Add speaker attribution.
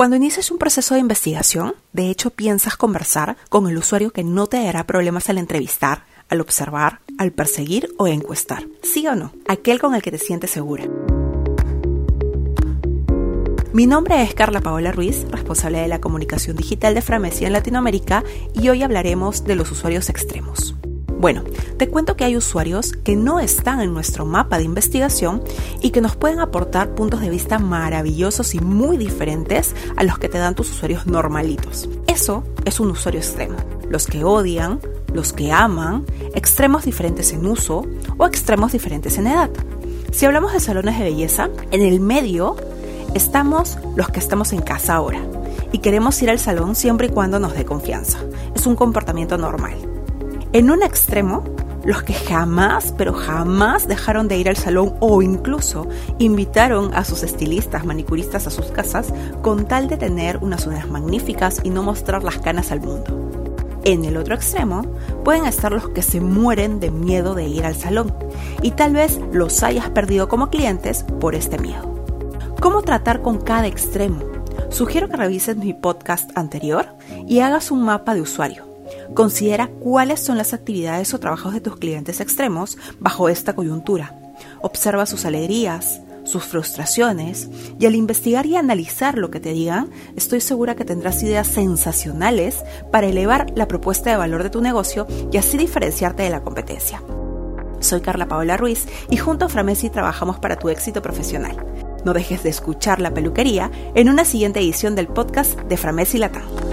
Speaker 1: Cuando inicias un proceso de investigación, de hecho piensas conversar con el usuario que no te dará problemas al entrevistar, al observar, al perseguir o encuestar. ¿Sí o no? Aquel con el que te sientes segura. Mi nombre es Carla Paola Ruiz, responsable de la comunicación digital de Framesia en Latinoamérica, y hoy hablaremos de los usuarios extremos. Bueno, te cuento que hay usuarios que no están en nuestro mapa de investigación y que nos pueden aportar puntos de vista maravillosos y muy diferentes a los que te dan tus usuarios normalitos. Eso es un usuario extremo. Los que odian, los que aman, extremos diferentes en uso o extremos diferentes en edad. Si hablamos de salones de belleza, en el medio estamos los que estamos en casa ahora y queremos ir al salón siempre y cuando nos dé confianza. Es un comportamiento normal. En un extremo, los que jamás, pero jamás dejaron de ir al salón o incluso invitaron a sus estilistas, manicuristas a sus casas con tal de tener unas uñas magníficas y no mostrar las canas al mundo. En el otro extremo pueden estar los que se mueren de miedo de ir al salón y tal vez los hayas perdido como clientes por este miedo. ¿Cómo tratar con cada extremo? Sugiero que revises mi podcast anterior y hagas un mapa de usuario Considera cuáles son las actividades o trabajos de tus clientes extremos bajo esta coyuntura. Observa sus alegrías, sus frustraciones y al investigar y analizar lo que te digan, estoy segura que tendrás ideas sensacionales para elevar la propuesta de valor de tu negocio y así diferenciarte de la competencia. Soy Carla Paola Ruiz y junto a Framesi trabajamos para tu éxito profesional. No dejes de escuchar la peluquería en una siguiente edición del podcast de Framesi Latam.